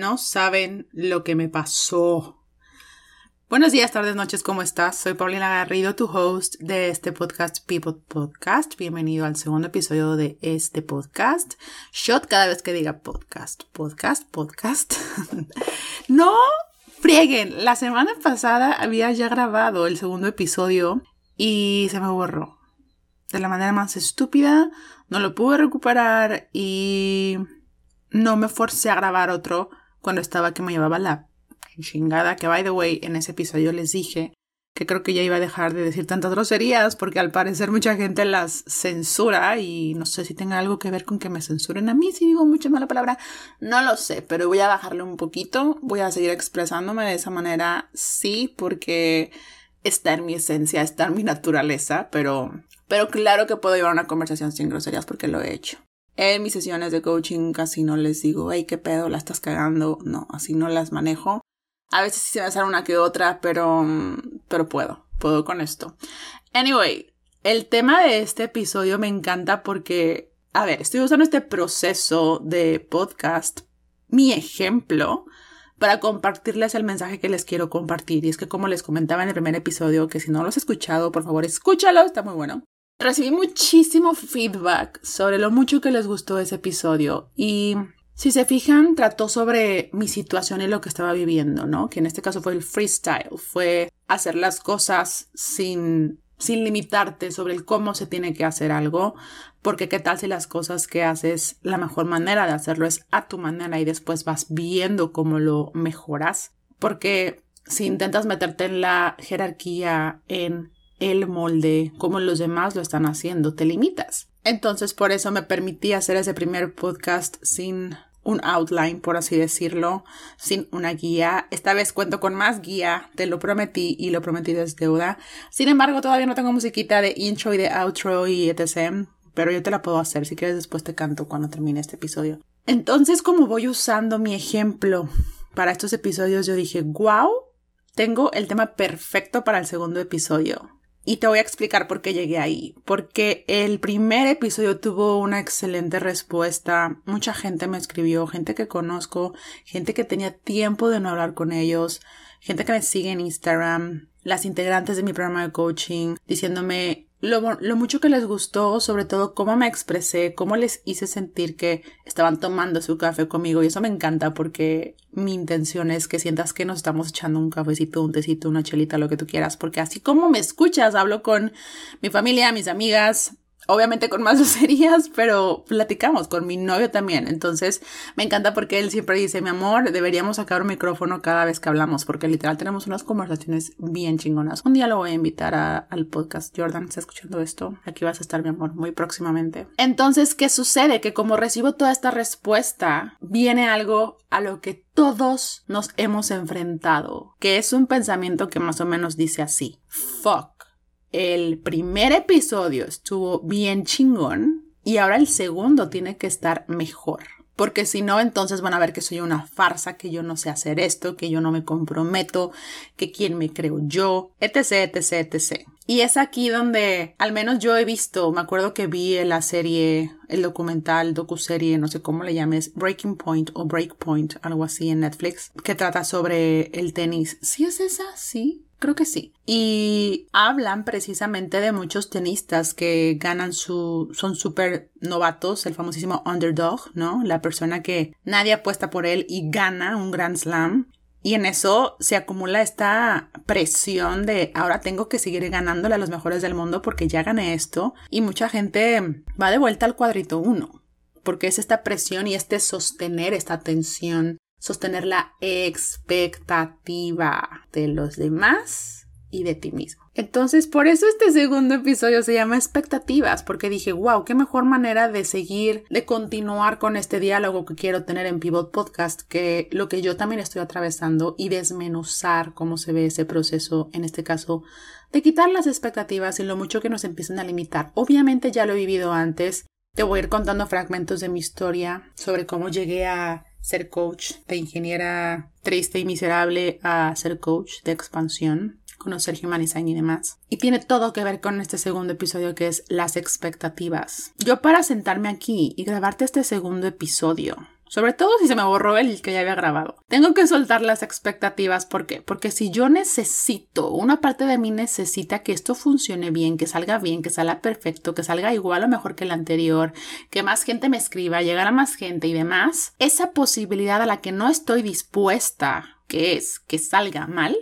No saben lo que me pasó. Buenos días, tardes, noches, ¿cómo estás? Soy Paulina Garrido, tu host de este podcast People Podcast. Bienvenido al segundo episodio de este podcast. Shot cada vez que diga podcast, podcast, podcast. no frieguen, la semana pasada había ya grabado el segundo episodio y se me borró. De la manera más estúpida, no lo pude recuperar y no me forcé a grabar otro cuando estaba que me llevaba la chingada, que by the way, en ese episodio les dije que creo que ya iba a dejar de decir tantas groserías porque al parecer mucha gente las censura y no sé si tenga algo que ver con que me censuren a mí si digo mucha mala palabra, no lo sé, pero voy a bajarle un poquito, voy a seguir expresándome de esa manera, sí, porque está en mi esencia, está en mi naturaleza, pero, pero claro que puedo llevar una conversación sin groserías porque lo he hecho. En mis sesiones de coaching casi no les digo, hey, qué pedo, la estás cagando. No, así no las manejo. A veces sí se me sale una que otra, pero, pero puedo, puedo con esto. Anyway, el tema de este episodio me encanta porque, a ver, estoy usando este proceso de podcast, mi ejemplo, para compartirles el mensaje que les quiero compartir. Y es que como les comentaba en el primer episodio, que si no lo has escuchado, por favor, escúchalo, está muy bueno recibí muchísimo feedback sobre lo mucho que les gustó ese episodio y si se fijan, trató sobre mi situación y lo que estaba viviendo, ¿no? Que en este caso fue el freestyle, fue hacer las cosas sin, sin limitarte sobre el cómo se tiene que hacer algo, porque qué tal si las cosas que haces, la mejor manera de hacerlo es a tu manera y después vas viendo cómo lo mejoras, porque si intentas meterte en la jerarquía, en el molde como los demás lo están haciendo, te limitas. Entonces por eso me permití hacer ese primer podcast sin un outline, por así decirlo, sin una guía. Esta vez cuento con más guía, te lo prometí y lo prometí desde deuda. Sin embargo, todavía no tengo musiquita de intro y de outro y etc. Pero yo te la puedo hacer, si quieres después te canto cuando termine este episodio. Entonces, como voy usando mi ejemplo para estos episodios, yo dije, wow, tengo el tema perfecto para el segundo episodio. Y te voy a explicar por qué llegué ahí. Porque el primer episodio tuvo una excelente respuesta. Mucha gente me escribió, gente que conozco, gente que tenía tiempo de no hablar con ellos, gente que me sigue en Instagram, las integrantes de mi programa de coaching, diciéndome lo, mucho que les gustó, sobre todo cómo me expresé, cómo les hice sentir que estaban tomando su café conmigo y eso me encanta porque mi intención es que sientas que nos estamos echando un cafecito, un tecito, una chelita, lo que tú quieras, porque así como me escuchas, hablo con mi familia, mis amigas, obviamente con más groserías, pero platicamos con mi novio también. Entonces me encanta porque él siempre dice, mi amor, deberíamos sacar un micrófono cada vez que hablamos, porque literal tenemos unas conversaciones bien chingonas. Un día lo voy a invitar al podcast. Jordan, ¿está escuchando esto? Aquí vas a estar, mi amor, muy próximamente. Entonces, ¿qué sucede? Que como recibo toda esta respuesta, viene algo a lo que todos nos hemos enfrentado, que es un pensamiento que más o menos dice así, fuck el primer episodio estuvo bien chingón y ahora el segundo tiene que estar mejor. Porque si no, entonces van a ver que soy una farsa, que yo no sé hacer esto, que yo no me comprometo, que quién me creo yo, etc, etc, etc. Y es aquí donde al menos yo he visto, me acuerdo que vi la serie, el documental, docuserie, no sé cómo le llames, Breaking Point o Breakpoint, algo así en Netflix, que trata sobre el tenis. ¿Sí es esa? Sí. Creo que sí. Y hablan precisamente de muchos tenistas que ganan su, son súper novatos, el famosísimo underdog, ¿no? La persona que nadie apuesta por él y gana un Grand Slam. Y en eso se acumula esta presión de ahora tengo que seguir ganándole a los mejores del mundo porque ya gané esto. Y mucha gente va de vuelta al cuadrito uno. Porque es esta presión y este sostener esta tensión sostener la expectativa de los demás y de ti mismo. Entonces, por eso este segundo episodio se llama expectativas, porque dije, wow, qué mejor manera de seguir, de continuar con este diálogo que quiero tener en Pivot Podcast, que lo que yo también estoy atravesando y desmenuzar cómo se ve ese proceso, en este caso, de quitar las expectativas y lo mucho que nos empiezan a limitar. Obviamente ya lo he vivido antes, te voy a ir contando fragmentos de mi historia sobre cómo llegué a ser coach de ingeniera triste y miserable a ser coach de expansión, conocer Human Design y demás. Y tiene todo que ver con este segundo episodio que es las expectativas. Yo para sentarme aquí y grabarte este segundo episodio sobre todo si se me borró el que ya había grabado. Tengo que soltar las expectativas, ¿por qué? Porque si yo necesito, una parte de mí necesita que esto funcione bien, que salga bien, que salga perfecto, que salga igual o mejor que el anterior, que más gente me escriba, llegar a más gente y demás, esa posibilidad a la que no estoy dispuesta, que es que salga mal,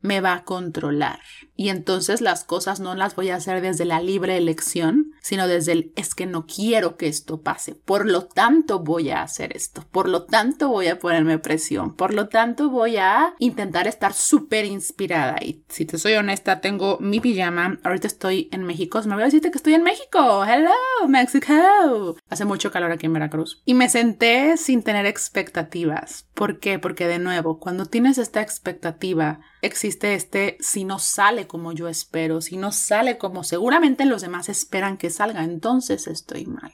me va a controlar. Y entonces las cosas no las voy a hacer desde la libre elección, sino desde el es que no quiero que esto pase. Por lo tanto voy a hacer esto. Por lo tanto voy a ponerme presión. Por lo tanto voy a intentar estar súper inspirada. Y si te soy honesta, tengo mi pijama. Ahorita estoy en México. Me voy a decirte que estoy en México. Hello, Mexico. Hace mucho calor aquí en Veracruz. Y me senté sin tener expectativas. ¿Por qué? Porque de nuevo, cuando tienes esta expectativa, existe este si no sale como yo espero, si no sale como seguramente los demás esperan que salga, entonces estoy mal.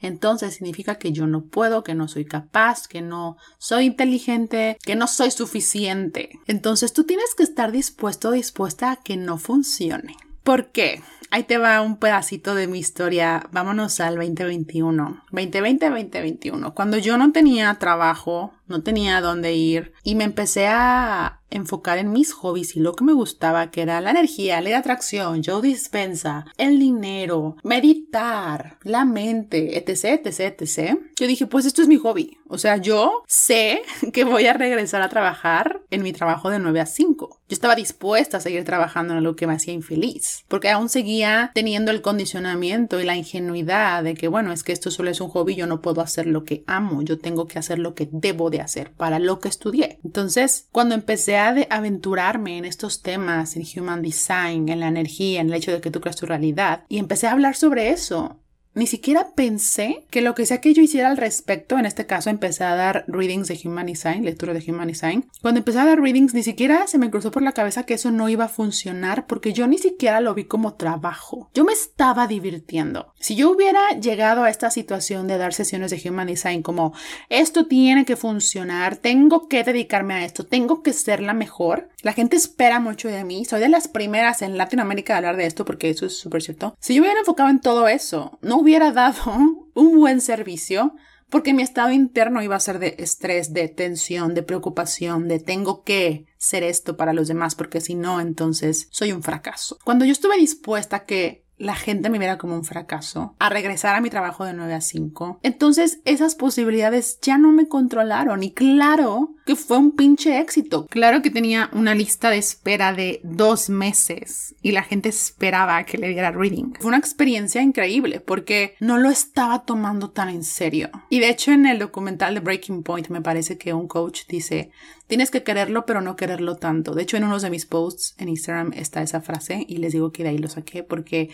Entonces significa que yo no puedo, que no soy capaz, que no soy inteligente, que no soy suficiente. Entonces tú tienes que estar dispuesto, dispuesta a que no funcione. ¿Por qué? Ahí te va un pedacito de mi historia. Vámonos al 2021. 2020-2021. Cuando yo no tenía trabajo, no tenía dónde ir y me empecé a enfocar en mis hobbies y lo que me gustaba, que era la energía, la atracción, Joe Dispensa, el dinero, meditar, la mente, etc, etc, etc. Yo dije, pues esto es mi hobby. O sea, yo sé que voy a regresar a trabajar en mi trabajo de 9 a 5. Yo estaba dispuesta a seguir trabajando en lo que me hacía infeliz, porque aún seguía teniendo el condicionamiento y la ingenuidad de que, bueno, es que esto solo es un hobby, yo no puedo hacer lo que amo, yo tengo que hacer lo que debo de hacer para lo que estudié. Entonces, cuando empecé a aventurarme en estos temas, en Human Design, en la energía, en el hecho de que tú creas tu realidad, y empecé a hablar sobre eso, ni siquiera pensé que lo que sea que yo hiciera al respecto, en este caso empecé a dar readings de Human Design, lectura de Human Design. Cuando empecé a dar readings, ni siquiera se me cruzó por la cabeza que eso no iba a funcionar porque yo ni siquiera lo vi como trabajo. Yo me estaba divirtiendo. Si yo hubiera llegado a esta situación de dar sesiones de Human Design como esto tiene que funcionar, tengo que dedicarme a esto, tengo que ser la mejor, la gente espera mucho de mí, soy de las primeras en Latinoamérica de hablar de esto porque eso es súper cierto. Si yo hubiera enfocado en todo eso, no hubiera dado un buen servicio porque mi estado interno iba a ser de estrés, de tensión, de preocupación, de tengo que ser esto para los demás porque si no, entonces soy un fracaso. Cuando yo estuve dispuesta a que la gente me viera como un fracaso, a regresar a mi trabajo de 9 a 5. Entonces esas posibilidades ya no me controlaron y claro que fue un pinche éxito. Claro que tenía una lista de espera de dos meses y la gente esperaba que le diera reading. Fue una experiencia increíble porque no lo estaba tomando tan en serio. Y de hecho en el documental de Breaking Point me parece que un coach dice, Tienes que quererlo, pero no quererlo tanto. De hecho, en uno de mis posts en Instagram está esa frase y les digo que de ahí lo saqué porque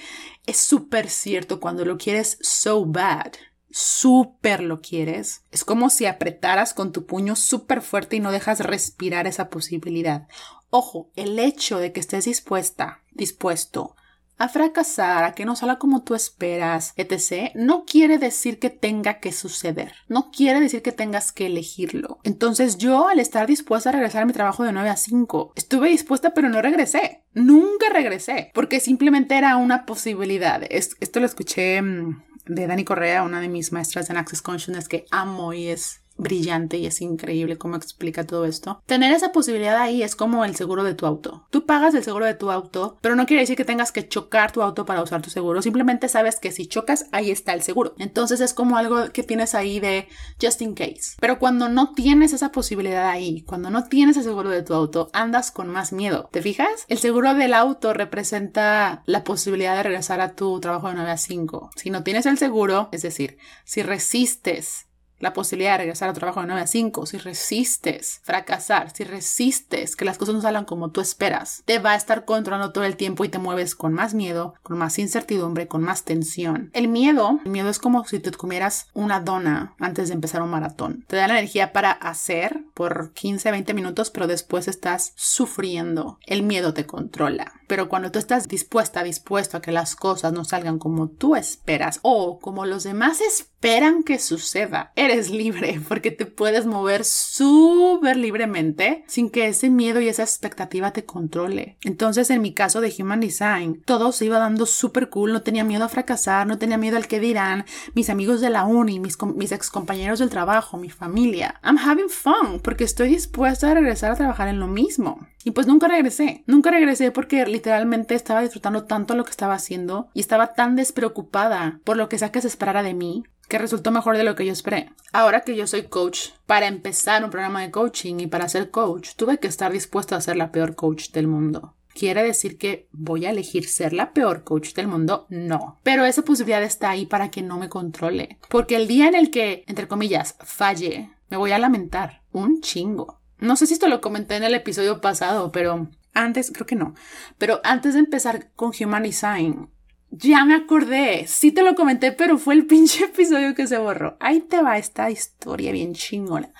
es súper cierto cuando lo quieres so bad. Súper lo quieres. Es como si apretaras con tu puño súper fuerte y no dejas respirar esa posibilidad. Ojo, el hecho de que estés dispuesta, dispuesto a fracasar, a que no salga como tú esperas, etc., no quiere decir que tenga que suceder. No quiere decir que tengas que elegirlo. Entonces yo, al estar dispuesta a regresar a mi trabajo de 9 a 5, estuve dispuesta pero no regresé. Nunca regresé, porque simplemente era una posibilidad. Esto lo escuché mm, de Dani Correa, una de mis maestras en Access Consciousness que amo y es brillante y es increíble cómo explica todo esto. Tener esa posibilidad ahí es como el seguro de tu auto. Tú pagas el seguro de tu auto, pero no quiere decir que tengas que chocar tu auto para usar tu seguro. Simplemente sabes que si chocas, ahí está el seguro. Entonces es como algo que tienes ahí de just in case. Pero cuando no tienes esa posibilidad ahí, cuando no tienes el seguro de tu auto, andas con más miedo. ¿Te fijas? El seguro del auto representa la posibilidad de regresar a tu trabajo de 9 a 5. Si no tienes el seguro, es decir, si resistes la posibilidad de regresar a trabajo de 9 a 5, si resistes fracasar, si resistes que las cosas no salgan como tú esperas, te va a estar controlando todo el tiempo y te mueves con más miedo, con más incertidumbre, con más tensión. El miedo, el miedo es como si te comieras una dona antes de empezar un maratón. Te da la energía para hacer por 15, 20 minutos, pero después estás sufriendo. El miedo te controla. Pero cuando tú estás dispuesta, dispuesto a que las cosas no salgan como tú esperas o como los demás esperan que suceda, eres libre porque te puedes mover súper libremente sin que ese miedo y esa expectativa te controle. Entonces, en mi caso de Human Design, todo se iba dando súper cool, no tenía miedo a fracasar, no tenía miedo al que dirán, mis amigos de la uni, mis, mis ex compañeros del trabajo, mi familia. I'm having fun porque estoy dispuesta a regresar a trabajar en lo mismo. Y pues nunca regresé, nunca regresé porque literalmente estaba disfrutando tanto lo que estaba haciendo y estaba tan despreocupada por lo que sea que se esperara de mí que resultó mejor de lo que yo esperé. Ahora que yo soy coach, para empezar un programa de coaching y para ser coach, tuve que estar dispuesta a ser la peor coach del mundo. ¿Quiere decir que voy a elegir ser la peor coach del mundo? No. Pero esa posibilidad está ahí para que no me controle. Porque el día en el que, entre comillas, falle, me voy a lamentar. Un chingo. No sé si esto lo comenté en el episodio pasado, pero antes, creo que no. Pero antes de empezar con Human Design, ya me acordé, sí te lo comenté, pero fue el pinche episodio que se borró. Ahí te va esta historia bien chingona.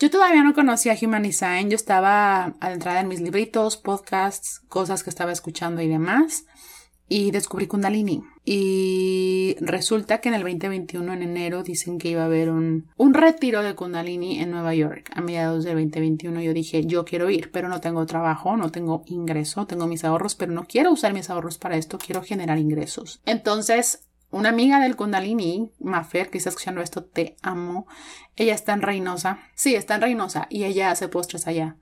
Yo todavía no conocía Human Design, yo estaba adentrada en mis libritos, podcasts, cosas que estaba escuchando y demás y descubrí Kundalini. Y resulta que en el 2021, en enero, dicen que iba a haber un, un retiro de Kundalini en Nueva York. A mediados del 2021 yo dije, yo quiero ir, pero no tengo trabajo, no tengo ingreso, tengo mis ahorros, pero no quiero usar mis ahorros para esto, quiero generar ingresos. Entonces, una amiga del Kundalini, Mafer, que está escuchando esto, te amo. Ella está en Reynosa. Sí, está en Reynosa y ella hace postres allá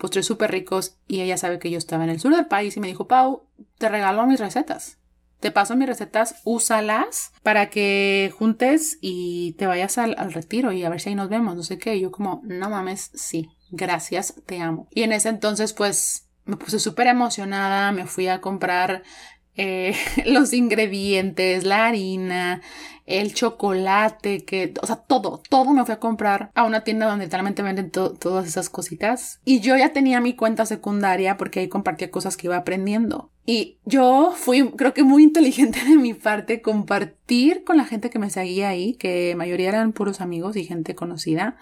postres súper ricos y ella sabe que yo estaba en el sur del país y me dijo, Pau, te regalo mis recetas. Te paso mis recetas, úsalas para que juntes y te vayas al, retiro y a ver si ahí nos vemos, no sé qué. Y yo como, no mames, sí, gracias, te amo. Y en ese entonces pues me puse súper emocionada, me fui a comprar eh, los ingredientes, la harina, el chocolate, que, o sea, todo, todo me fui a comprar a una tienda donde literalmente venden todas esas cositas. Y yo ya tenía mi cuenta secundaria porque ahí compartía cosas que iba aprendiendo. Y yo fui, creo que muy inteligente de mi parte, compartir con la gente que me seguía ahí, que mayoría eran puros amigos y gente conocida.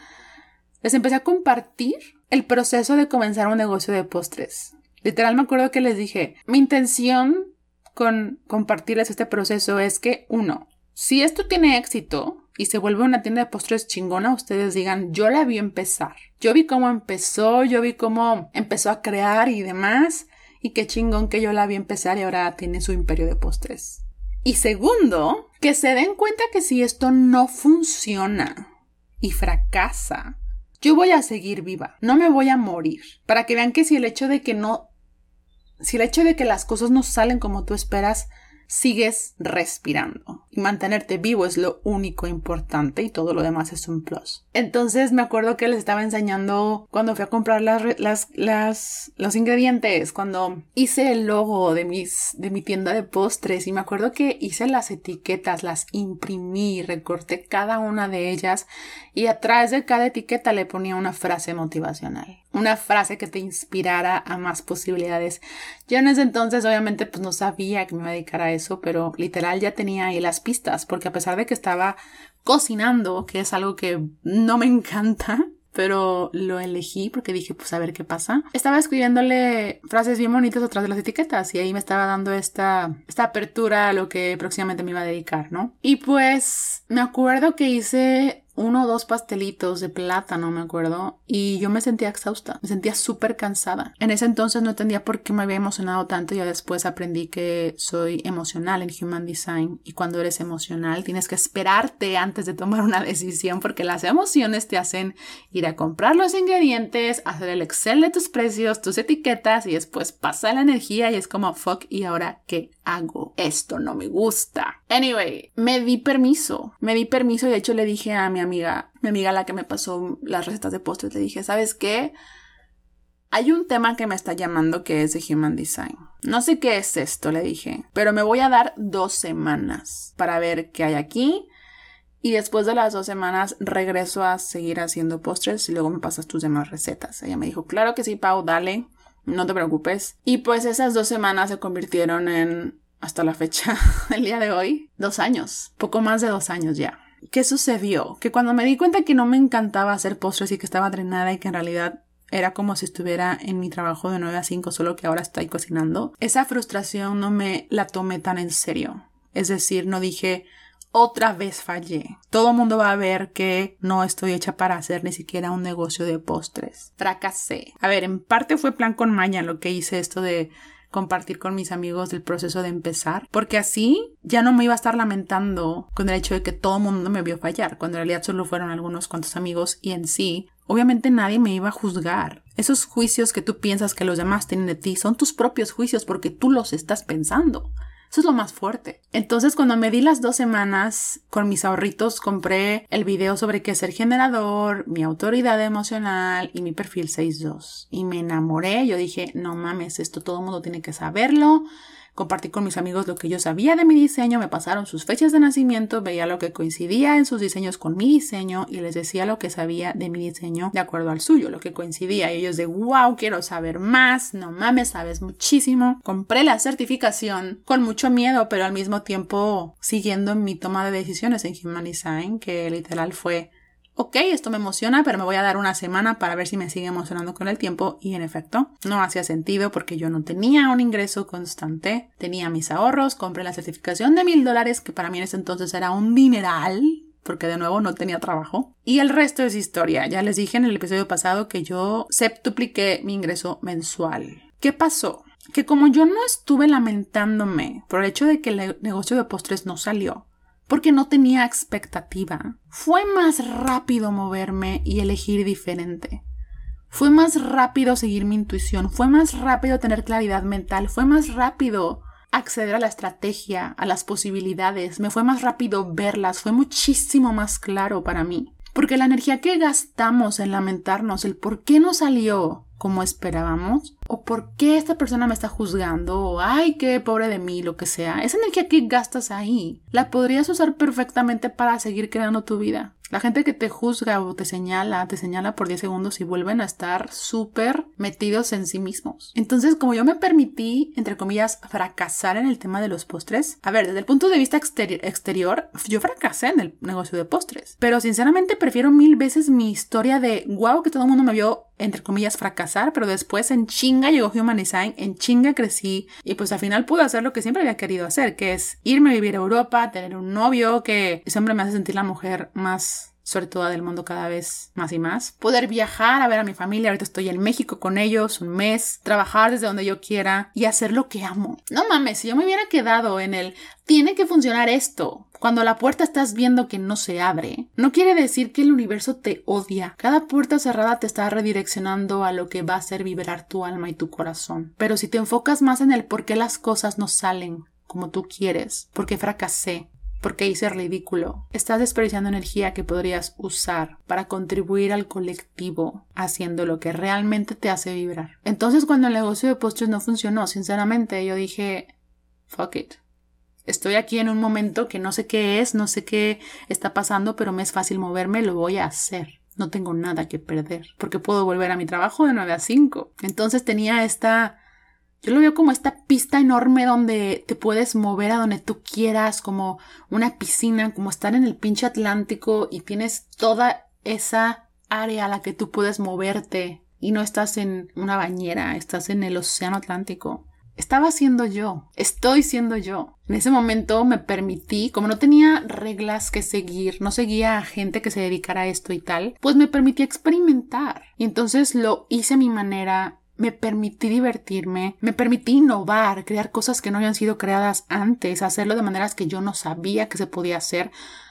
Les empecé a compartir el proceso de comenzar un negocio de postres. Literal me acuerdo que les dije, mi intención con compartirles este proceso es que, uno, si esto tiene éxito y se vuelve una tienda de postres chingona, ustedes digan, yo la vi empezar. Yo vi cómo empezó, yo vi cómo empezó a crear y demás. Y qué chingón que yo la vi empezar y ahora tiene su imperio de postres. Y segundo, que se den cuenta que si esto no funciona y fracasa, yo voy a seguir viva, no me voy a morir. Para que vean que si el hecho de que no, si el hecho de que las cosas no salen como tú esperas, sigues respirando. Y mantenerte vivo es lo único importante y todo lo demás es un plus. Entonces me acuerdo que les estaba enseñando cuando fui a comprar las, las, los ingredientes, cuando hice el logo de, mis, de mi tienda de postres y me acuerdo que hice las etiquetas, las imprimí, recorté cada una de ellas y atrás de cada etiqueta le ponía una frase motivacional una frase que te inspirara a más posibilidades. Yo en ese entonces obviamente pues no sabía que me iba a dedicar a eso, pero literal ya tenía ahí las pistas, porque a pesar de que estaba cocinando, que es algo que no me encanta, pero lo elegí porque dije, pues a ver qué pasa. Estaba escribiéndole frases bien bonitas atrás de las etiquetas y ahí me estaba dando esta, esta apertura a lo que próximamente me iba a dedicar, ¿no? Y pues me acuerdo que hice uno o dos pastelitos de plátano, me acuerdo, y yo me sentía exhausta, me sentía súper cansada. En ese entonces no entendía por qué me había emocionado tanto, y después aprendí que soy emocional en Human Design, y cuando eres emocional tienes que esperarte antes de tomar una decisión, porque las emociones te hacen ir a comprar los ingredientes, hacer el Excel de tus precios, tus etiquetas, y después pasa la energía y es como, fuck, ¿y ahora qué hago? Esto no me gusta. Anyway, me di permiso, me di permiso y de hecho le dije a mi amiga, mi amiga la que me pasó las recetas de postres, le dije, ¿sabes qué? Hay un tema que me está llamando que es de Human Design. No sé qué es esto, le dije, pero me voy a dar dos semanas para ver qué hay aquí. Y después de las dos semanas regreso a seguir haciendo postres y luego me pasas tus demás recetas. Ella me dijo, claro que sí, Pau, dale, no te preocupes. Y pues esas dos semanas se convirtieron en, hasta la fecha, el día de hoy, dos años, poco más de dos años ya. ¿Qué sucedió? Que cuando me di cuenta que no me encantaba hacer postres y que estaba drenada y que en realidad era como si estuviera en mi trabajo de 9 a 5, solo que ahora estoy cocinando, esa frustración no me la tomé tan en serio. Es decir, no dije, otra vez fallé. Todo el mundo va a ver que no estoy hecha para hacer ni siquiera un negocio de postres. Fracasé. A ver, en parte fue plan con maña lo que hice esto de compartir con mis amigos del proceso de empezar, porque así ya no me iba a estar lamentando con el hecho de que todo el mundo me vio fallar, cuando en realidad solo fueron algunos cuantos amigos y en sí, obviamente nadie me iba a juzgar. Esos juicios que tú piensas que los demás tienen de ti son tus propios juicios porque tú los estás pensando. Eso es lo más fuerte. Entonces, cuando me di las dos semanas con mis ahorritos, compré el video sobre qué ser generador, mi autoridad emocional y mi perfil 6.2. Y me enamoré. Yo dije, no mames, esto todo el mundo tiene que saberlo. Compartí con mis amigos lo que yo sabía de mi diseño, me pasaron sus fechas de nacimiento, veía lo que coincidía en sus diseños con mi diseño y les decía lo que sabía de mi diseño de acuerdo al suyo, lo que coincidía. Y ellos de wow, quiero saber más, no mames, sabes muchísimo. Compré la certificación con mucho miedo, pero al mismo tiempo siguiendo mi toma de decisiones en Human Design, que literal fue ok, esto me emociona, pero me voy a dar una semana para ver si me sigue emocionando con el tiempo. Y en efecto, no hacía sentido porque yo no tenía un ingreso constante, tenía mis ahorros, compré la certificación de mil dólares, que para mí en ese entonces era un dineral, porque de nuevo no tenía trabajo. Y el resto es historia. Ya les dije en el episodio pasado que yo septupliqué mi ingreso mensual. ¿Qué pasó? Que como yo no estuve lamentándome por el hecho de que el negocio de postres no salió, porque no tenía expectativa. Fue más rápido moverme y elegir diferente. Fue más rápido seguir mi intuición, fue más rápido tener claridad mental, fue más rápido acceder a la estrategia, a las posibilidades, me fue más rápido verlas, fue muchísimo más claro para mí. Porque la energía que gastamos en lamentarnos, el por qué no salió, como esperábamos? ¿O por qué esta persona me está juzgando? O ay, qué pobre de mí, lo que sea. Esa energía que gastas ahí, la podrías usar perfectamente para seguir creando tu vida. La gente que te juzga o te señala, te señala por 10 segundos y vuelven a estar súper metidos en sí mismos. Entonces, como yo me permití, entre comillas, fracasar en el tema de los postres, a ver, desde el punto de vista exterior, yo fracasé en el negocio de postres. Pero sinceramente prefiero mil veces mi historia de wow, que todo el mundo me vio, entre comillas, fracasar, pero después en chinga llegó Human Design, en chinga crecí y pues al final pude hacer lo que siempre había querido hacer, que es irme a vivir a Europa, tener un novio que siempre me hace sentir la mujer más sobre todo del mundo cada vez más y más. Poder viajar a ver a mi familia, ahorita estoy en México con ellos un mes, trabajar desde donde yo quiera y hacer lo que amo. No mames, si yo me hubiera quedado en el tiene que funcionar esto. Cuando la puerta estás viendo que no se abre, no quiere decir que el universo te odia. Cada puerta cerrada te está redireccionando a lo que va a hacer vibrar tu alma y tu corazón. Pero si te enfocas más en el por qué las cosas no salen como tú quieres, porque fracasé, porque hice ridículo. Estás desperdiciando energía que podrías usar para contribuir al colectivo haciendo lo que realmente te hace vibrar. Entonces cuando el negocio de postres no funcionó, sinceramente yo dije, fuck it. Estoy aquí en un momento que no sé qué es, no sé qué está pasando, pero me es fácil moverme, lo voy a hacer. No tengo nada que perder, porque puedo volver a mi trabajo de 9 a 5. Entonces tenía esta yo lo veo como esta pista enorme donde te puedes mover a donde tú quieras, como una piscina, como estar en el pinche Atlántico y tienes toda esa área a la que tú puedes moverte y no estás en una bañera, estás en el Océano Atlántico. Estaba siendo yo, estoy siendo yo. En ese momento me permití, como no tenía reglas que seguir, no seguía a gente que se dedicara a esto y tal, pues me permití experimentar. Y entonces lo hice a mi manera, me permití divertirme, me permití innovar, crear cosas que no habían sido creadas antes, hacerlo de maneras que yo no sabía que se podía hacer,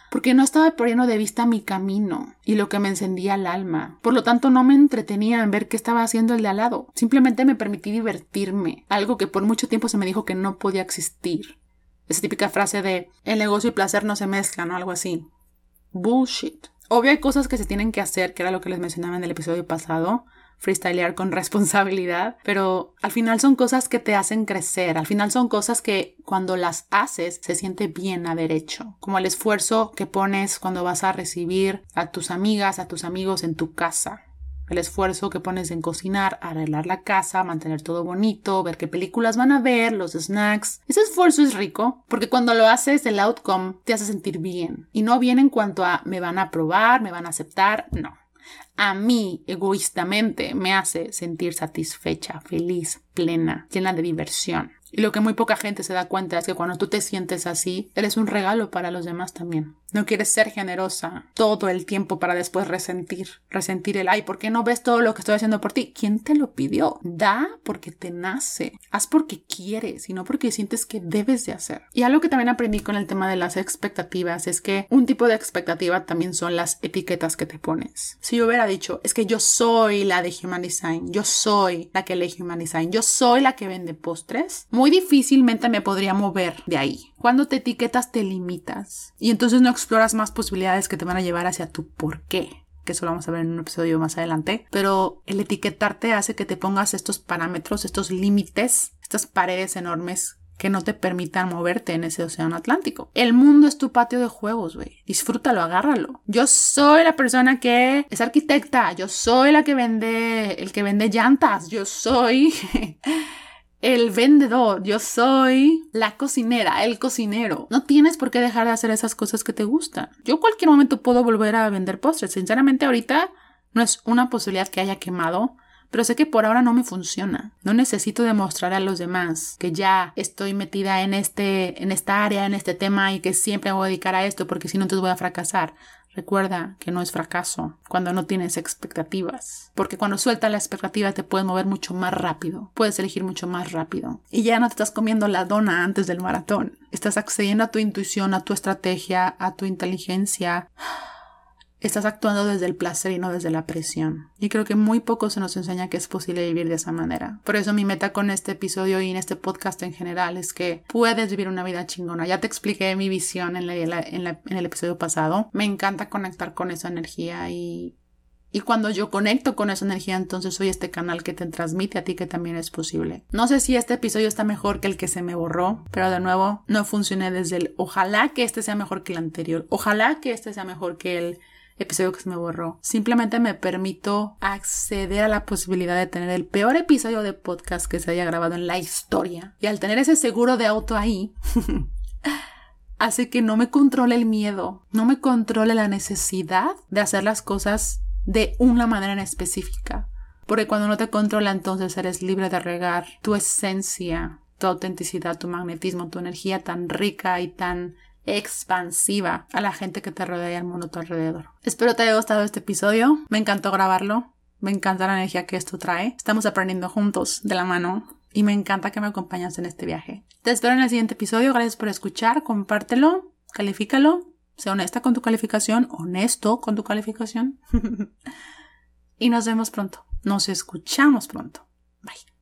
porque no estaba perdiendo de vista mi camino y lo que me encendía el alma. Por lo tanto, no me entretenía en ver qué estaba haciendo el de al lado. Simplemente me permití divertirme, algo que por mucho tiempo se me dijo que no podía existir. Esa típica frase de el negocio y placer no se mezclan o algo así. Bullshit. Obvio hay cosas que se tienen que hacer, que era lo que les mencionaba en el episodio pasado, freestylear con responsabilidad, pero al final son cosas que te hacen crecer, al final son cosas que cuando las haces se siente bien haber hecho, como el esfuerzo que pones cuando vas a recibir a tus amigas, a tus amigos en tu casa. El esfuerzo que pones en cocinar, arreglar la casa, mantener todo bonito, ver qué películas van a ver, los snacks. Ese esfuerzo es rico porque cuando lo haces el outcome te hace sentir bien. Y no bien en cuanto a me van a aprobar, me van a aceptar, no a mí egoístamente me hace sentir satisfecha, feliz, plena, llena de diversión. Y lo que muy poca gente se da cuenta es que cuando tú te sientes así, eres un regalo para los demás también. No quieres ser generosa todo el tiempo para después resentir, resentir el ay, ¿por qué no ves todo lo que estoy haciendo por ti? ¿Quién te lo pidió? Da porque te nace. Haz porque quieres y no porque sientes que debes de hacer. Y algo que también aprendí con el tema de las expectativas es que un tipo de expectativa también son las etiquetas que te pones. Si yo hubiera dicho, es que yo soy la de Human Design, yo soy la que lee Human Design, yo soy la que vende postres, muy difícilmente me podría mover de ahí. Cuando te etiquetas te limitas y entonces no exploras más posibilidades que te van a llevar hacia tu por qué que eso lo vamos a ver en un episodio más adelante, pero el etiquetarte hace que te pongas estos parámetros, estos límites, estas paredes enormes que no te permitan moverte en ese océano Atlántico. El mundo es tu patio de juegos, güey. Disfrútalo, agárralo. Yo soy la persona que es arquitecta, yo soy la que vende, el que vende llantas, yo soy el vendedor, yo soy la cocinera, el cocinero. No tienes por qué dejar de hacer esas cosas que te gustan. Yo cualquier momento puedo volver a vender postres. Sinceramente ahorita no es una posibilidad que haya quemado pero sé que por ahora no me funciona. No necesito demostrar a los demás que ya estoy metida en este en esta área, en este tema y que siempre me voy a dedicar a esto porque si no entonces voy a fracasar. Recuerda que no es fracaso cuando no tienes expectativas, porque cuando sueltas la expectativa te puedes mover mucho más rápido, puedes elegir mucho más rápido y ya no te estás comiendo la dona antes del maratón, estás accediendo a tu intuición, a tu estrategia, a tu inteligencia estás actuando desde el placer y no desde la presión. Y creo que muy poco se nos enseña que es posible vivir de esa manera. Por eso mi meta con este episodio y en este podcast en general es que puedes vivir una vida chingona. Ya te expliqué mi visión en, el episodio pasado. Me encanta conectar con esa energía y, y cuando yo conecto con esa energía, entonces soy este canal que te transmite a ti que también es posible. No sé si este episodio está mejor que el que se me borró, pero de nuevo no funcioné desde el ojalá que este sea mejor que el anterior. Ojalá que este sea mejor que el episodio que se me borró. Simplemente me permito acceder a la posibilidad de tener el peor episodio de podcast que se haya grabado en la historia. Y al tener ese seguro de auto ahí, hace que no me controle el miedo, no me controle la necesidad de hacer las cosas de una manera en específica. Porque cuando no te controla, entonces eres libre de regar tu esencia, tu autenticidad, tu magnetismo, tu energía tan rica y tan expansiva a la gente que te rodea y al mundo a tu alrededor. Espero te haya gustado este episodio. Me encantó grabarlo. Me encanta la energía que esto trae. Estamos aprendiendo juntos de la mano y me encanta que me acompañes en este viaje. Te espero en el siguiente episodio. Gracias por escuchar. Compártelo, califícalo. Sé honesta con tu calificación, honesto con tu calificación. y nos vemos pronto. Nos escuchamos pronto. Bye.